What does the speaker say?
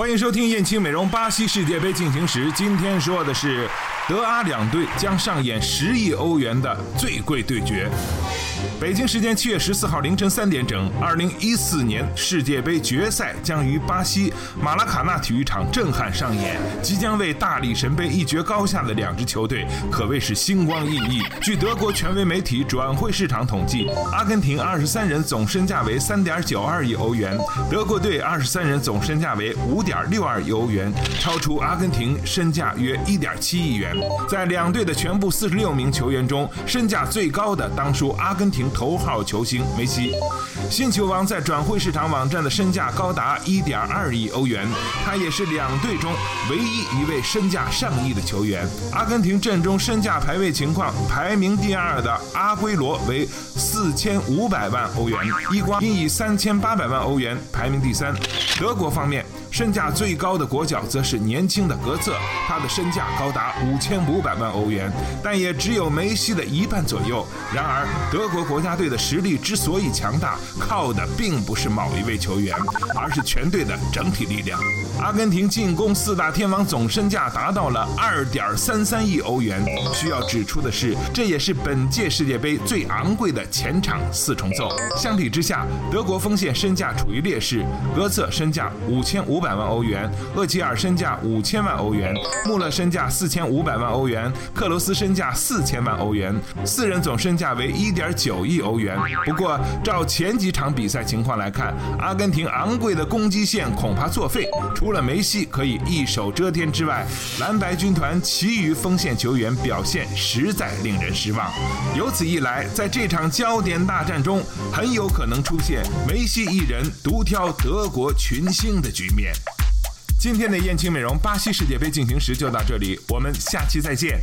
欢迎收听燕青美容巴西世界杯进行时。今天说的是德阿两队将上演十亿欧元的最贵对决。北京时间七月十四号凌晨三点整，二零一四年世界杯决赛将于巴西马拉卡纳体育场震撼上演。即将为大力神杯一决高下的两支球队可谓是星光熠熠。据德国权威媒体转会市场统计，阿根廷二十三人总身价为三点九二亿欧元，德国队二十三人总身价为五点六二亿欧元，超出阿根廷身价约一点七亿元。在两队的全部四十六名球员中，身价最高的当属阿根廷。头号球星梅西，新球王在转会市场网站的身价高达一点二亿欧元，他也是两队中唯一一位身价上亿的球员。阿根廷阵中身价排位情况，排名第二的阿圭罗为四千五百万欧元，伊瓜因以三千八百万欧元排名第三。德国方面。身价最高的国脚则是年轻的格策，他的身价高达五千五百万欧元，但也只有梅西的一半左右。然而，德国国家队的实力之所以强大，靠的并不是某一位球员，而是全队的整体力量。阿根廷进攻四大天王总身价达到了二点三三亿欧元。需要指出的是，这也是本届世界杯最昂贵的前场四重奏。相比之下，德国锋线身价处于劣势，格策身价五千五。百万欧元，厄齐尔身价五千万欧元，穆勒身价四千五百万欧元，克罗斯身价四千万欧元，四人总身价为一点九亿欧元。不过，照前几场比赛情况来看，阿根廷昂贵的攻击线恐怕作废。除了梅西可以一手遮天之外，蓝白军团其余锋线球员表现实在令人失望。由此一来，在这场焦点大战中，很有可能出现梅西一人独挑德国群星的局面今天的燕青美容巴西世界杯进行时就到这里，我们下期再见。